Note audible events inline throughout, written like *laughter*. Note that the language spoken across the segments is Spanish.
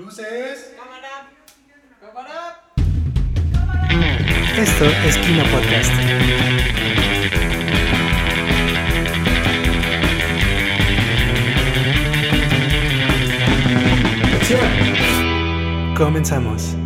Luces. Cámara. Cámara. Esto es Kino Podcast. Comenzamos.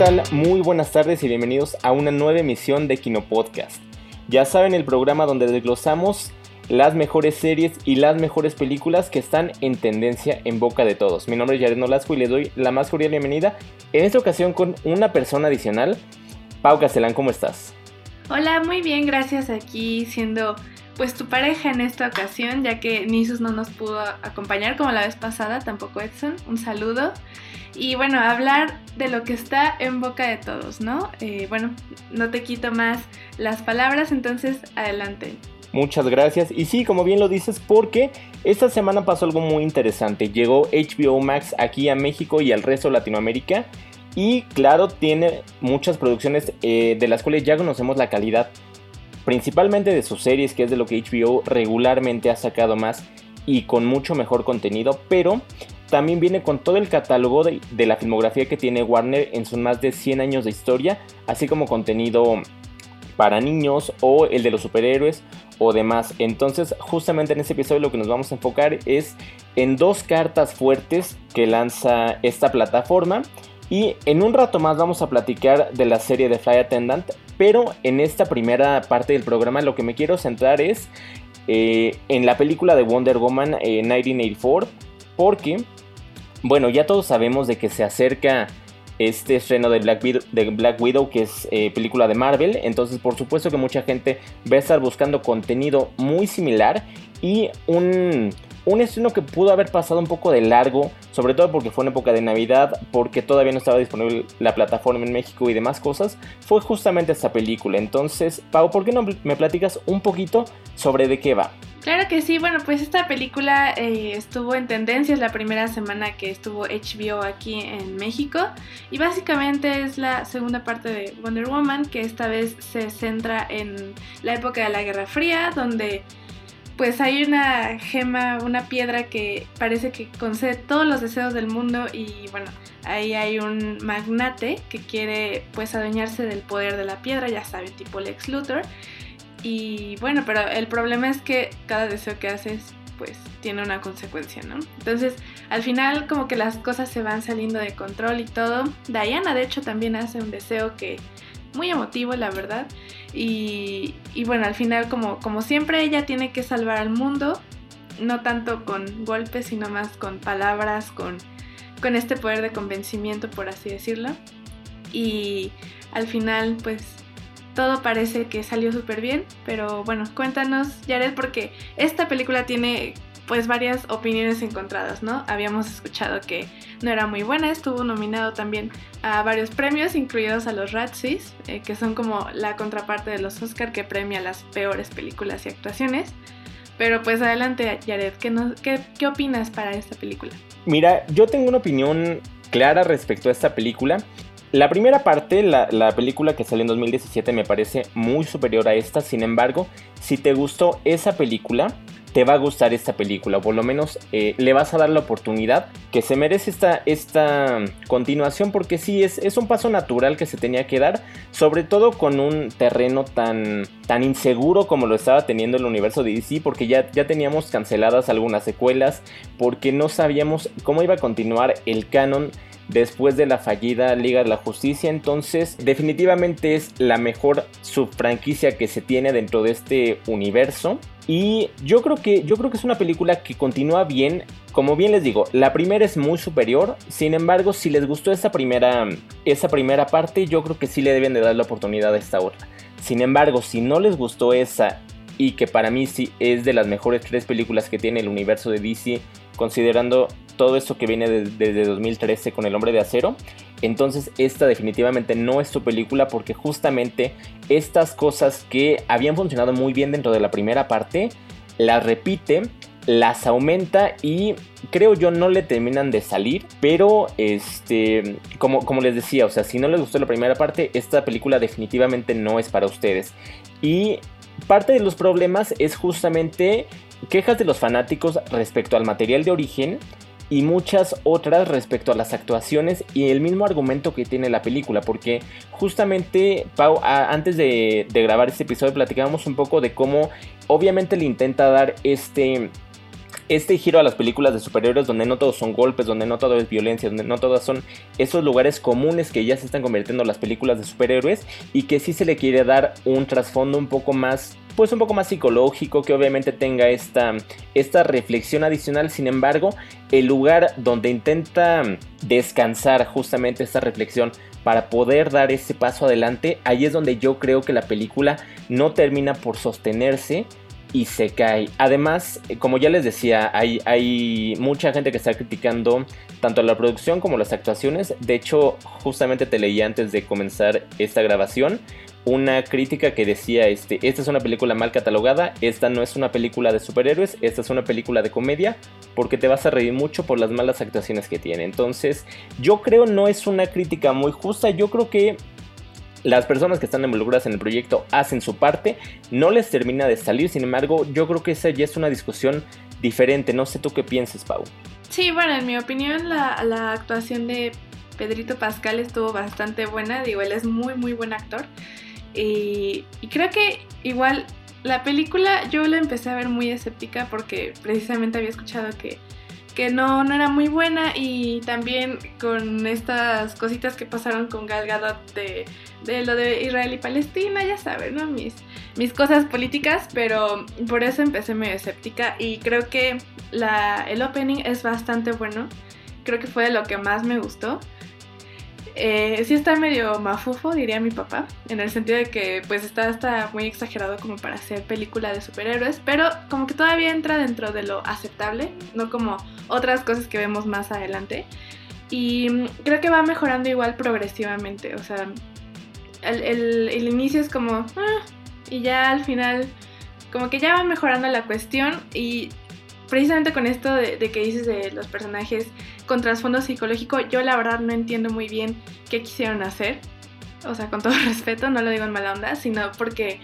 Tal? Muy buenas tardes y bienvenidos a una nueva emisión de Kino Podcast. Ya saben, el programa donde desglosamos las mejores series y las mejores películas que están en tendencia en boca de todos. Mi nombre es Jared Nolasco y les doy la más cordial bienvenida. En esta ocasión con una persona adicional. Pau Castellán, ¿cómo estás? Hola, muy bien, gracias. Aquí siendo pues tu pareja en esta ocasión, ya que Nisus no nos pudo acompañar como la vez pasada, tampoco Edson. Un saludo. Y bueno, hablar de lo que está en boca de todos, ¿no? Eh, bueno, no te quito más las palabras, entonces adelante. Muchas gracias. Y sí, como bien lo dices, porque esta semana pasó algo muy interesante. Llegó HBO Max aquí a México y al resto de Latinoamérica. Y claro, tiene muchas producciones eh, de las cuales ya conocemos la calidad. Principalmente de sus series, que es de lo que HBO regularmente ha sacado más y con mucho mejor contenido. Pero también viene con todo el catálogo de, de la filmografía que tiene Warner en sus más de 100 años de historia. Así como contenido para niños o el de los superhéroes o demás. Entonces, justamente en este episodio lo que nos vamos a enfocar es en dos cartas fuertes que lanza esta plataforma. Y en un rato más vamos a platicar de la serie de Fly Attendant. Pero en esta primera parte del programa lo que me quiero centrar es eh, en la película de Wonder Woman eh, 1984. Porque, bueno, ya todos sabemos de que se acerca este estreno de Black Widow, que es eh, película de Marvel. Entonces, por supuesto que mucha gente va a estar buscando contenido muy similar y un, un estreno que pudo haber pasado un poco de largo, sobre todo porque fue en época de Navidad, porque todavía no estaba disponible la plataforma en México y demás cosas, fue justamente esta película. Entonces, Pau, ¿por qué no me platicas un poquito sobre de qué va? Claro que sí, bueno, pues esta película eh, estuvo en tendencias la primera semana que estuvo HBO aquí en México y básicamente es la segunda parte de Wonder Woman que esta vez se centra en la época de la Guerra Fría donde pues hay una gema, una piedra que parece que concede todos los deseos del mundo y bueno, ahí hay un magnate que quiere pues adueñarse del poder de la piedra, ya saben, tipo Lex Luthor. Y bueno, pero el problema es que cada deseo que haces pues tiene una consecuencia, ¿no? Entonces, al final como que las cosas se van saliendo de control y todo. Diana de hecho también hace un deseo que muy emotivo, la verdad. Y, y, bueno, al final, como, como siempre, ella tiene que salvar al mundo, no tanto con golpes, sino más con palabras, con, con este poder de convencimiento, por así decirlo. Y al final, pues todo parece que salió súper bien, pero bueno, cuéntanos, Jared, porque esta película tiene pues varias opiniones encontradas, ¿no? Habíamos escuchado que no era muy buena, estuvo nominado también a varios premios, incluidos a los Razzies, eh, que son como la contraparte de los Oscar que premia las peores películas y actuaciones. Pero pues adelante, Jared, ¿qué, no, qué, qué opinas para esta película? Mira, yo tengo una opinión clara respecto a esta película. La primera parte, la, la, película que salió en 2017, me parece muy superior a esta. Sin embargo, si te gustó esa película, te va a gustar esta película. O por lo menos eh, le vas a dar la oportunidad que se merece esta, esta continuación. Porque sí, es, es, un paso natural que se tenía que dar. Sobre todo con un terreno tan, tan inseguro como lo estaba teniendo el universo de DC. Porque ya, ya teníamos canceladas algunas secuelas. Porque no sabíamos cómo iba a continuar el canon después de la fallida Liga de la Justicia. Entonces, definitivamente es la mejor subfranquicia que se tiene dentro de este universo. Y yo creo que yo creo que es una película que continúa bien. Como bien les digo, la primera es muy superior. Sin embargo, si les gustó esa primera, esa primera parte, yo creo que sí le deben de dar la oportunidad a esta otra. Sin embargo, si no les gustó esa y que para mí sí es de las mejores tres películas que tiene el universo de DC, considerando todo esto que viene desde de 2013 con El Hombre de Acero, entonces esta definitivamente no es tu película porque justamente estas cosas que habían funcionado muy bien dentro de la primera parte, las repite las aumenta y creo yo no le terminan de salir, pero este, como, como les decía, o sea, si no les gustó la primera parte, esta película definitivamente no es para ustedes. Y parte de los problemas es justamente quejas de los fanáticos respecto al material de origen y muchas otras respecto a las actuaciones y el mismo argumento que tiene la película, porque justamente, Pau, antes de, de grabar este episodio platicábamos un poco de cómo obviamente le intenta dar este este giro a las películas de superhéroes donde no todos son golpes, donde no todo es violencia, donde no todas son esos lugares comunes que ya se están convirtiendo en las películas de superhéroes y que sí se le quiere dar un trasfondo un poco más pues un poco más psicológico, que obviamente tenga esta, esta reflexión adicional. Sin embargo, el lugar donde intenta descansar justamente esta reflexión para poder dar ese paso adelante, ahí es donde yo creo que la película no termina por sostenerse y se cae. Además, eh, como ya les decía, hay, hay mucha gente que está criticando tanto la producción como las actuaciones. De hecho, justamente te leí antes de comenzar esta grabación una crítica que decía, este, esta es una película mal catalogada, esta no es una película de superhéroes, esta es una película de comedia, porque te vas a reír mucho por las malas actuaciones que tiene. Entonces, yo creo no es una crítica muy justa, yo creo que las personas que están involucradas en el proyecto hacen su parte, no les termina de salir, sin embargo, yo creo que esa ya es una discusión diferente, no sé tú qué piensas, Pau. Sí, bueno, en mi opinión la, actuación de Pedrito Pascal estuvo bastante buena, digo, él es muy, muy buen actor. Y, creo que igual la película yo la empecé a ver muy escéptica porque precisamente había escuchado que que no, no era muy buena y también con estas cositas que pasaron con Gal Gadot de, lo de Israel y Palestina, ya saben, ¿no? Mis, mis cosas políticas, pero por eso empecé medio escéptica y creo que la, el opening es bastante bueno, creo que fue de lo que más me gustó. Eh, sí está medio mafufo, diría mi papá, en el sentido de que pues está, está muy exagerado como para hacer película de superhéroes, pero como que todavía entra dentro de lo aceptable, no como otras cosas que vemos más adelante. Y mm, creo que va mejorando igual progresivamente, o sea, el, inicio es como... Ah", y ya al final como que ya va mejorando la cuestión y precisamente con esto de, que dices de los personajes con trasfondo psicológico, yo la verdad no entiendo muy bien qué quisieron hacer. O sea, con todo *laughs* respeto, no lo digo en mala onda, sino porque,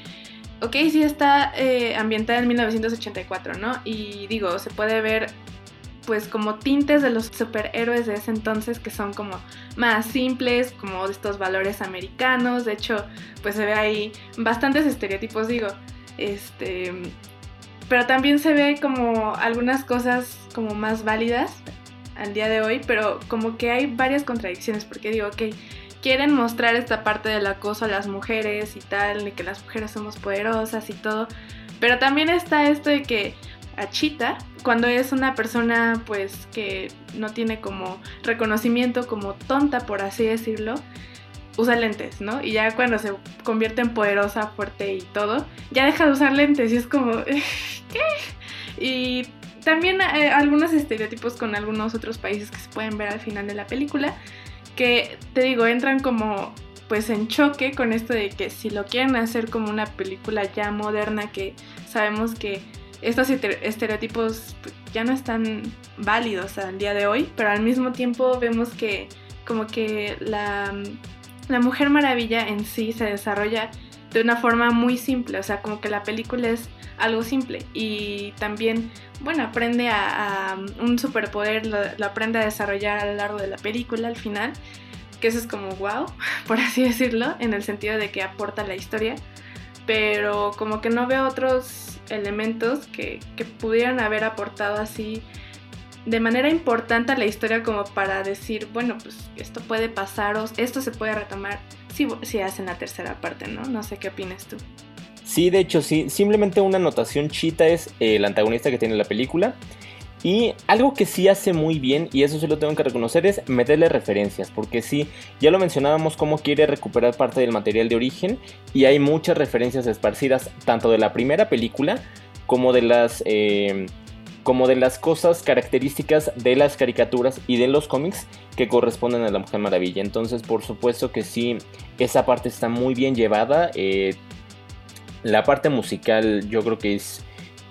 ok, sí está eh, ambientada en 1984, ¿no? Y digo, se puede ver pues como tintes de los superhéroes de ese entonces que son como más simples, como estos valores americanos, de hecho pues se ve ahí bastantes estereotipos, digo, este, pero también se ve como algunas cosas como más válidas al día de hoy, pero como que hay varias contradicciones, porque digo, ok, quieren mostrar esta parte del acoso a las mujeres y tal, de que las mujeres somos poderosas y todo, pero también está esto de que a Chita, cuando es una persona pues que no tiene como reconocimiento como tonta, por así decirlo, usa lentes, ¿no? Y ya cuando se convierte en poderosa, fuerte y todo, ya deja de usar lentes y es como, *laughs* ¿qué? Y también eh, algunos estereotipos con algunos otros países que se pueden ver al final de la película, que te digo, entran como pues en choque con esto de que si lo quieren hacer como una película ya moderna que sabemos que estos estereotipos ya no están válidos al día de hoy, pero al mismo tiempo vemos que como que la la Mujer Maravilla en sí se desarrolla de una forma muy simple, o sea, como que la película es algo simple y también, bueno, aprende a, un superpoder, lo, aprende a desarrollar a lo largo de la película al final, que eso es como wow, *laughs* por así decirlo, en el sentido de que aporta la historia, pero como que no veo otros elementos que, que pudieran haber aportado así de manera importante a la historia como para decir, bueno, pues esto puede pasar o esto se puede retomar si, hacen la tercera parte, ¿no? No sé qué opinas tú. Sí, de hecho, sí. Simplemente una anotación chita es el antagonista que tiene la película. Y algo que sí hace muy bien, y eso sí lo tengo que reconocer, es meterle referencias. Porque sí, ya lo mencionábamos, cómo quiere recuperar parte del material de origen. Y hay muchas referencias esparcidas, tanto de la primera película como de las eh, como de las cosas características de las caricaturas y de los cómics que corresponden a la Mujer Maravilla. Entonces, por supuesto que sí, esa parte está muy bien llevada. Eh, la parte musical yo creo que es,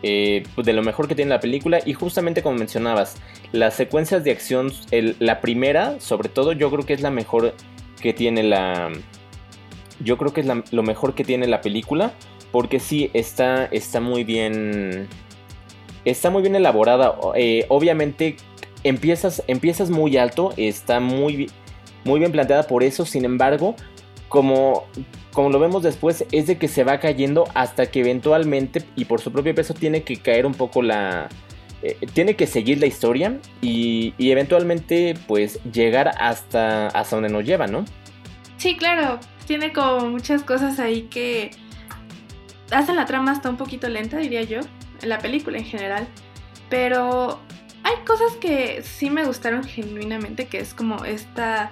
eh, de lo mejor que tiene la película. Y justamente como mencionabas, las secuencias de acción, la primera, sobre todo, yo creo que es la mejor que tiene la. Yo creo que es lo mejor que tiene la película. Porque sí, está, está muy bien. Está muy bien elaborada. Eh, obviamente, empiezas, empiezas muy alto. Está muy, muy bien planteada por eso. Sin embargo, como, como lo vemos después, es de que se va cayendo hasta que eventualmente, y por su propio peso, tiene que caer un poco la. Eh, tiene que seguir la historia y, eventualmente, pues, llegar hasta, hasta donde nos lleva, ¿no? Sí, claro. Tiene como muchas cosas ahí que hacen la trama hasta un poquito lenta, diría yo, la película en general. Pero hay cosas que sí me gustaron genuinamente, que es como esta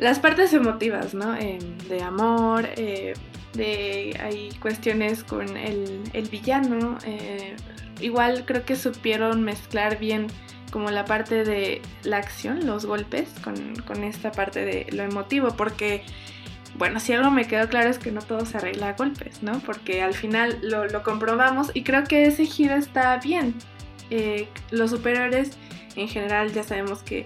las partes emotivas, ¿no? Em, de amor, eh, de hay cuestiones con el, villano. Eh, igual creo que supieron mezclar bien como la parte de la acción, los golpes, con, esta parte de lo emotivo, porque, bueno, si algo me quedó claro es que no todo se arregla a golpes, ¿no? Porque al final lo, comprobamos y creo que ese giro está bien. Eh, los superiores en general ya sabemos que,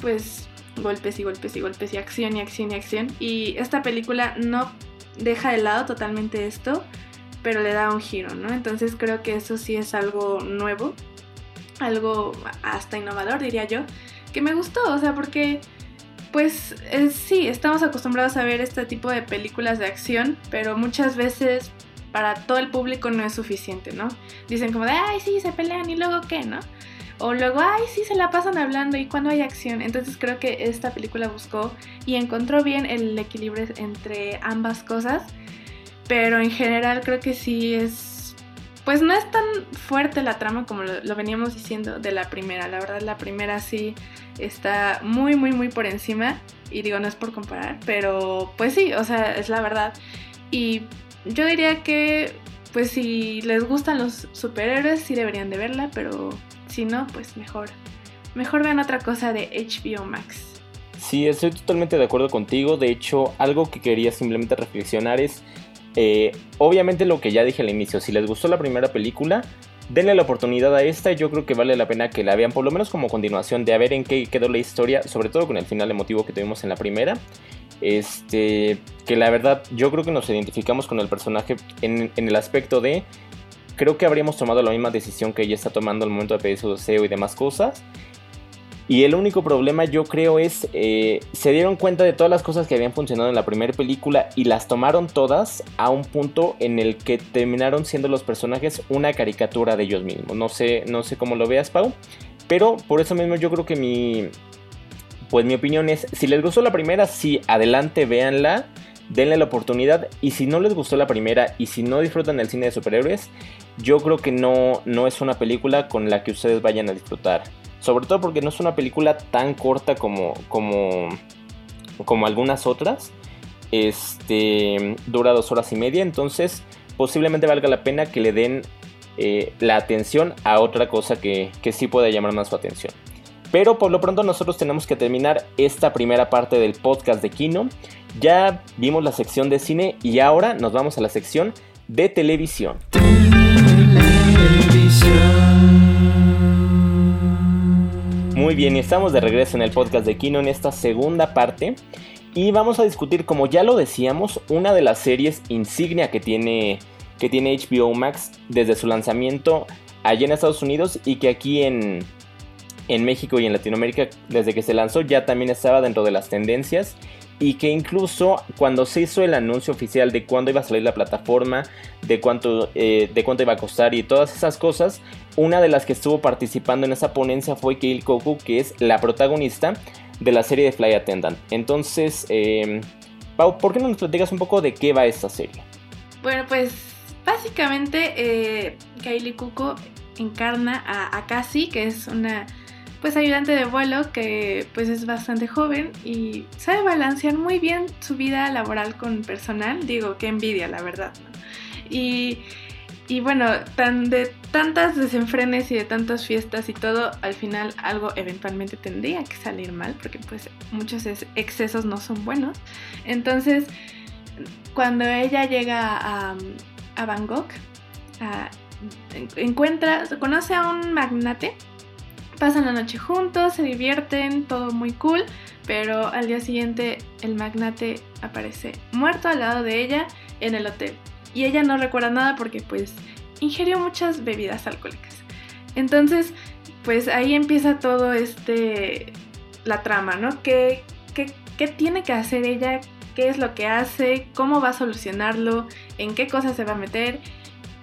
pues, golpes y golpes y golpes y acción y acción y acción. Y esta película no deja de lado totalmente esto, pero le da un giro, ¿no? Entonces creo que eso sí es algo nuevo, algo hasta innovador, diría yo, que me gustó, o sea, porque pues sí, estamos acostumbrados a ver este tipo de películas de acción, pero muchas veces para todo el público no es suficiente, ¿no? Dicen como de, ay, sí, se pelean y luego qué, ¿no? O luego, ay, sí, se la pasan hablando y cuando hay acción. Entonces creo que esta película buscó y encontró bien el equilibrio entre ambas cosas. Pero en general creo que sí es... Pues no es tan fuerte la trama como lo, veníamos diciendo de la primera. La verdad la primera sí está muy, muy, muy por encima. Y digo, no es por comparar, pero pues sí, o sea, es la verdad. Y yo diría que, pues si les gustan los superhéroes, sí deberían de verla, pero si no, pues mejor. Mejor vean otra cosa de HBO Max. Sí, estoy totalmente de acuerdo contigo. De hecho, algo que quería simplemente reflexionar es, eh, obviamente lo que ya dije al inicio, si les gustó la primera película, denle la oportunidad a esta. Yo creo que vale la pena que la vean, por lo menos como continuación, de a ver en qué quedó la historia, sobre todo con el final emotivo que tuvimos en la primera. Este, que la verdad, yo creo que nos identificamos con el personaje en, en el aspecto de creo que habríamos tomado la misma decisión que ella está tomando al momento de pedir su deseo y demás cosas. Y el único problema yo creo es, eh, se dieron cuenta de todas las cosas que habían funcionado en la primera película y las tomaron todas a un punto en el que terminaron siendo los personajes una caricatura de ellos mismos. No sé, no sé cómo lo veas, Pau. Pero por eso mismo yo creo que mi, pues mi opinión es, si les gustó la primera, sí, adelante, véanla denle la oportunidad. Y si no les gustó la primera y si no disfrutan el cine de superhéroes, yo creo que no, no es una película con la que ustedes vayan a disfrutar. Sobre todo porque no es una película tan corta como, como, como algunas otras. Este dura dos horas y media, entonces posiblemente valga la pena que le den eh, la atención a otra cosa que, que sí pueda llamar más su atención. Pero por lo pronto nosotros tenemos que terminar esta primera parte del podcast de Kino. Ya vimos la sección de cine y ahora nos vamos a la sección de televisión. Muy bien, y estamos de regreso en el podcast de Kino en esta segunda parte. Y vamos a discutir, como ya lo decíamos, una de las series insignia que tiene, que tiene HBO Max desde su lanzamiento allá en Estados Unidos y que aquí en, en México y en Latinoamérica desde que se lanzó ya también estaba dentro de las tendencias y que incluso cuando se hizo el anuncio oficial de cuándo iba a salir la plataforma, de cuánto, eh, de cuánto iba a costar y todas esas cosas, una de las que estuvo participando en esa ponencia fue Keil Koku, que es la protagonista de la serie de Fly Attendant. Entonces, Pau, ¿por qué no nos platicas un poco de qué va esta serie? Bueno, pues básicamente eh, Kaylee encarna a, a Cassie, que es una pues ayudante de vuelo que pues es bastante joven y sabe balancear muy bien su vida laboral con personal. Digo, qué envidia, la verdad. Y, y bueno, tan de tantas desenfrenes y de tantas fiestas y todo, al final algo eventualmente tendría que salir mal porque pues muchos excesos no son buenos. Entonces, cuando ella llega a, a Bangkok, encuentra, conoce a un magnate, pasan la noche juntos, se divierten, todo muy cool, pero al día siguiente el magnate aparece muerto al lado de ella en el hotel. Y ella no recuerda nada porque pues ingirió muchas bebidas alcohólicas. Entonces, pues ahí empieza todo este, la trama, ¿no? ¿Qué, qué, qué tiene que hacer ella? ¿Qué es lo que hace? ¿Cómo va a solucionarlo? ¿En qué cosas se va a meter?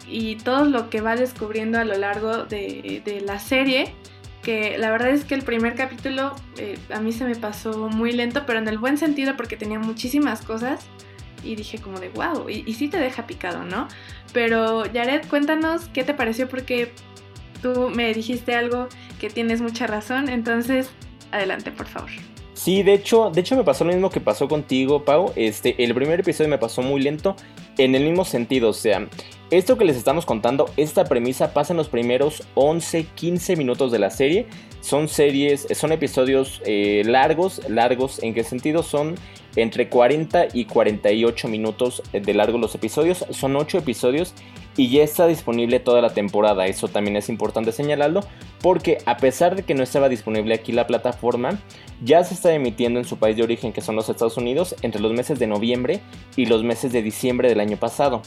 Y todo lo que va descubriendo a lo largo de, la serie que la verdad es que el primer capítulo eh, a mí se me pasó muy lento, pero en el buen sentido porque tenía muchísimas cosas y dije como de wow, y, y sí te deja picado, ¿no? Pero Jared, cuéntanos qué te pareció porque tú me dijiste algo que tienes mucha razón, entonces adelante, por favor. Sí, de hecho, de hecho me pasó lo mismo que pasó contigo, Pau. Este, el primer episodio me pasó muy lento en el mismo sentido, o sea, esto que les estamos contando, esta premisa pasa en los primeros 11, 15 minutos de la serie. Son series, son episodios eh, largos, largos, ¿en qué sentido? Son entre 40 y 48 minutos de largo los episodios. Son 8 episodios y ya está disponible toda la temporada. Eso también es importante señalarlo porque a pesar de que no estaba disponible aquí la plataforma, ya se está emitiendo en su país de origen que son los Estados Unidos entre los meses de noviembre y los meses de diciembre del año pasado.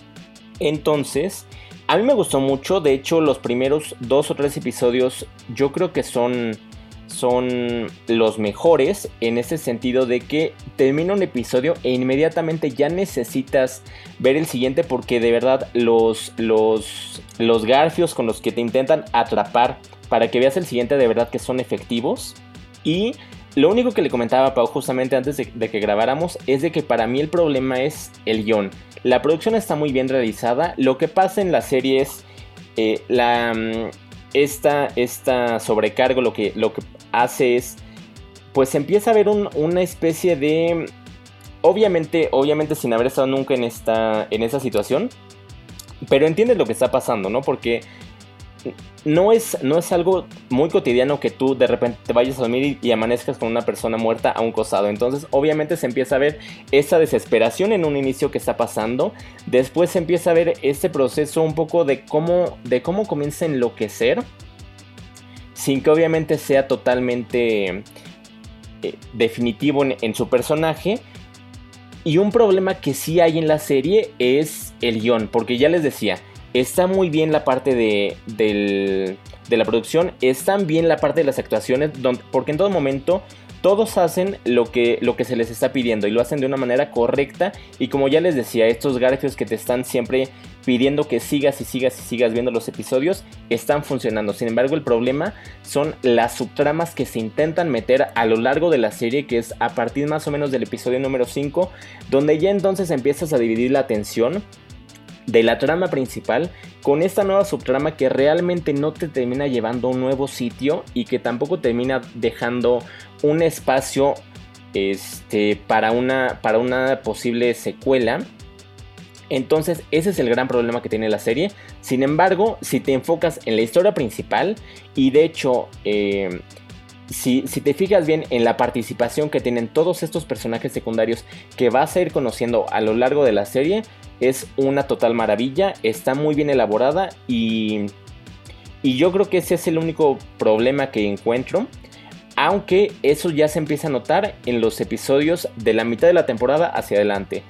Entonces, a mí me gustó mucho, de hecho los primeros dos o tres episodios yo creo que son, son los mejores en ese sentido de que termina un episodio e inmediatamente ya necesitas ver el siguiente porque de verdad los, los, los garfios con los que te intentan atrapar para que veas el siguiente de verdad que son efectivos y lo único que le comentaba a Pau justamente antes de, que grabáramos es de que para mí el problema es el guion. La producción está muy bien realizada. Lo que pasa en la serie es eh, la, mm, esta, esta, sobrecargo lo que, lo que hace es pues empieza a haber una especie de obviamente obviamente sin haber estado nunca en esta en esa situación pero entiendes lo que está pasando no porque no es, no es algo muy cotidiano que tú de repente te vayas a dormir y, amanezcas con una persona muerta a un costado. Entonces, obviamente se empieza a ver esa desesperación en un inicio que está pasando. Después se empieza a ver este proceso un poco de cómo, de cómo comienza a enloquecer. Sin que obviamente sea totalmente eh, definitivo en su personaje. Y un problema que sí hay en la serie es el guion. Porque ya les decía, Está muy bien la parte de, la producción, está bien la parte de las actuaciones, porque en todo momento todos hacen lo que, lo que se les está pidiendo y lo hacen de una manera correcta. Y como ya les decía, estos garfios que te están siempre pidiendo que sigas y sigas y sigas viendo los episodios están funcionando. Sin embargo, el problema son las subtramas que se intentan meter a lo largo de la serie, que es a partir más o menos del episodio número 5, donde ya entonces empiezas a dividir la atención de la trama principal con esta nueva subtrama que realmente no te termina llevando a un nuevo sitio y que tampoco termina dejando un espacio este, para, una, para una posible secuela. Entonces ese es el gran problema que tiene la serie. Sin embargo, si te enfocas en la historia principal y de hecho... Eh, si, si, te fijas bien en la participación que tienen todos estos personajes secundarios que vas a ir conociendo a lo largo de la serie, es una total maravilla, está muy bien elaborada y, y yo creo que ese es el único problema que encuentro. Aunque eso ya se empieza a notar en los episodios de la mitad de la temporada hacia adelante.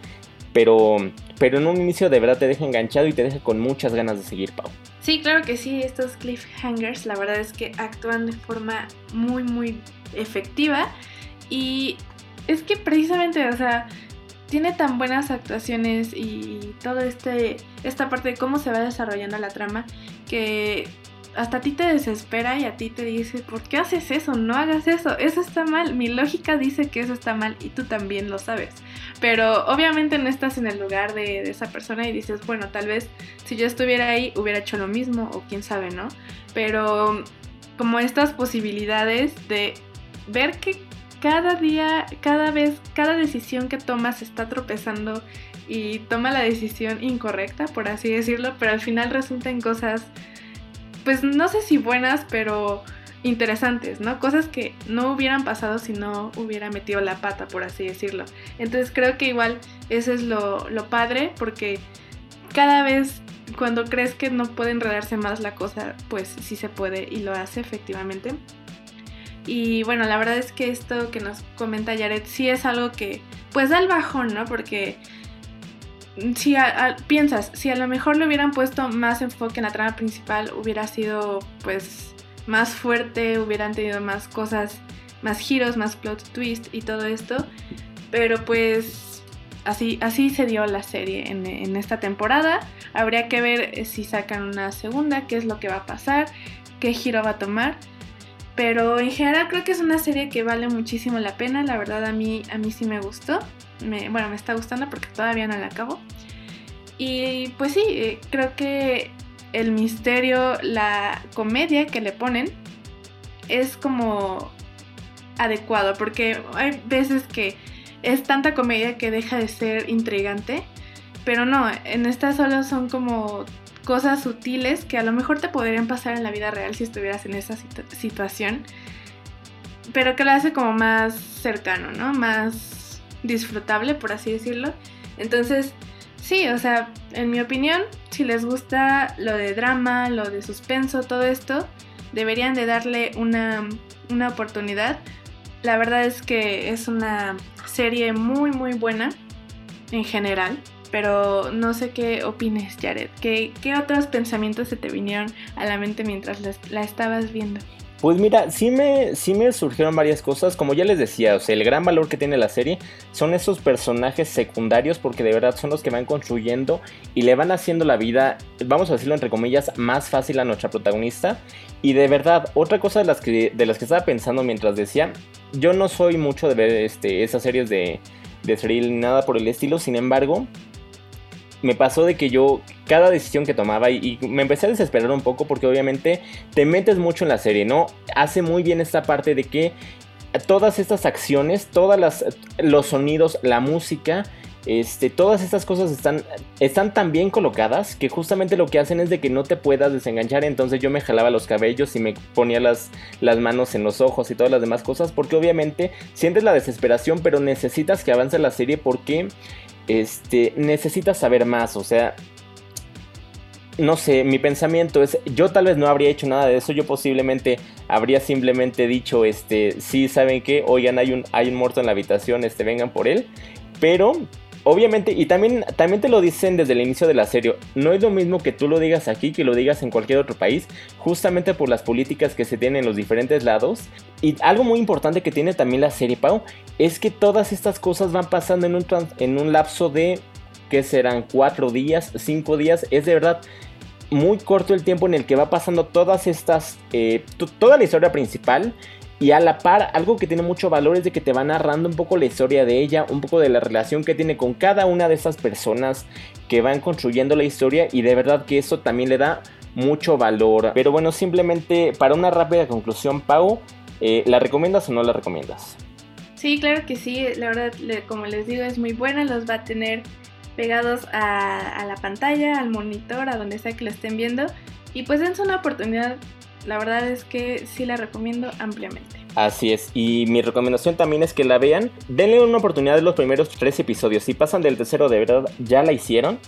Pero, pero en un inicio de verdad te deja enganchado y te deja con muchas ganas de seguir, Pau. Sí, claro que sí, estos cliffhangers la verdad es que actúan de forma muy, muy efectiva. Y es que precisamente, o sea, tiene tan buenas actuaciones y toda este, esta parte de cómo se va desarrollando la trama que hasta a ti te desespera y a ti te dice, ¿por qué haces eso? No hagas eso, eso está mal. Mi lógica dice que eso está mal y tú también lo sabes. Pero obviamente no estás en el lugar de, de esa persona y dices, bueno, tal vez si yo estuviera ahí hubiera hecho lo mismo o quién sabe, ¿no? Pero como estas posibilidades de ver que cada día, cada vez, cada decisión que tomas está tropezando y toma la decisión incorrecta, por así decirlo, pero al final resulta en cosas, pues no sé si buenas, pero interesantes, ¿no? Cosas que no hubieran pasado si no hubiera metido la pata, por así decirlo. Entonces creo que igual eso es lo, lo padre, porque cada vez cuando crees que no puede enredarse más la cosa, pues sí se puede y lo hace efectivamente. Y bueno, la verdad es que esto que nos comenta Jared sí es algo que pues da el bajón, ¿no? Porque si piensas, si a lo mejor le hubieran puesto más enfoque en la trama principal, hubiera sido pues más fuerte, hubieran tenido más cosas, más giros, más plot twist y todo esto. Pero pues así, así se dio la serie en, en esta temporada. Habría que ver si sacan una segunda, qué es lo que va a pasar, qué giro va a tomar. Pero en general creo que es una serie que vale muchísimo la pena. La verdad a mí, a mí sí me gustó. bueno, me está gustando porque todavía no la acabo. Y pues sí, eh, creo que el misterio, la comedia que le ponen es como adecuado. Porque hay veces que es tanta comedia que deja de ser intrigante. Pero no, en esta solo son como cosas sutiles que a lo mejor te podrían pasar en la vida real si estuvieras en esa situación, pero que lo hace como más cercano, ¿no? Más disfrutable, por así decirlo. Entonces, sí, o sea, en mi opinión, si les gusta lo de drama, lo de suspenso, todo esto, deberían de darle una, una oportunidad. La verdad es que es una serie muy, muy buena en general pero no sé qué opines, Jared. ¿Qué, otros pensamientos se te vinieron a la mente mientras la, estabas viendo? Pues mira, sí me, sí me surgieron varias cosas, como ya les decía, o sea, el gran valor que tiene la serie son esos personajes secundarios porque de verdad son los que van construyendo y le van haciendo la vida, vamos a decirlo entre comillas, más fácil a nuestra protagonista. Y de verdad, otra cosa de las que, de las que estaba pensando mientras decía, yo no soy mucho de ver este, esas series de, de thrill ni nada por el estilo, sin embargo, me pasó de que yo cada decisión que tomaba y, me empecé a desesperar un poco porque obviamente te metes mucho en la serie, ¿no? Hace muy bien esta parte de que todas estas acciones, todas las los sonidos, la música, este, todas estas cosas están, están tan bien colocadas que justamente lo que hacen es de que no te puedas desenganchar. Entonces yo me jalaba los cabellos y me ponía las, las manos en los ojos y todas las demás cosas. Porque obviamente sientes la desesperación, pero necesitas que avance la serie porque este, necesitas saber más, o sea, no sé, mi pensamiento es, yo tal vez no habría hecho nada de eso, yo posiblemente habría simplemente dicho, este, sí, ¿saben qué? Oigan, hay un, hay un muerto en la habitación, este, vengan por él, pero obviamente, y también, también te lo dicen desde el inicio de la serie, no es lo mismo que tú lo digas aquí que lo digas en cualquier otro país, justamente por las políticas que se tienen en los diferentes lados. Y algo muy importante que tiene también la serie, Pau, es que todas estas cosas van pasando en un, en un lapso de, que serán? Cuatro días, cinco días, es de verdad muy corto el tiempo en el que va pasando todas estas, eh, toda la historia principal y a la par, algo que tiene mucho valor es de que te va narrando un poco la historia de ella, un poco de la relación que tiene con cada una de esas personas que van construyendo la historia y de verdad que eso también le da mucho valor. Pero bueno, simplemente para una rápida conclusión, Pau, eh, ¿la recomiendas o no la recomiendas? Sí, claro que sí, la verdad, como les digo, es muy buena, los va a tener pegados a, a la pantalla, al monitor, a donde sea que lo estén viendo. Y pues dense una oportunidad la verdad es que sí la recomiendo ampliamente. Así es, y mi recomendación también es que la vean. Denle una oportunidad de los primeros tres episodios. Si pasan del tercero, de verdad ya la hicieron.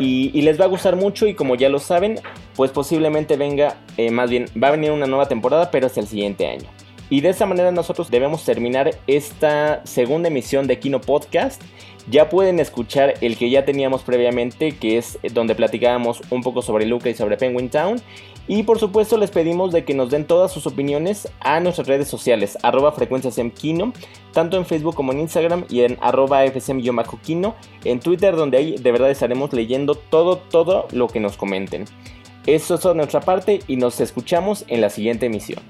Y, les va a gustar mucho y como ya lo saben, pues posiblemente venga, eh, más bien, va a venir una nueva temporada, pero hasta el siguiente año. Y de esa manera nosotros debemos terminar esta segunda emisión de Kino Podcast. Ya pueden escuchar el que ya teníamos previamente, que es donde platicábamos un poco sobre Luca y sobre Penguin Town. Y por supuesto les pedimos de que nos den todas sus opiniones a nuestras redes sociales, arroba frecuenciasemkino, tanto en Facebook como en Instagram y en arroba fsm-kino, en Twitter donde ahí de verdad estaremos leyendo todo, todo lo que nos comenten. Eso es todo de nuestra parte y nos escuchamos en la siguiente emisión.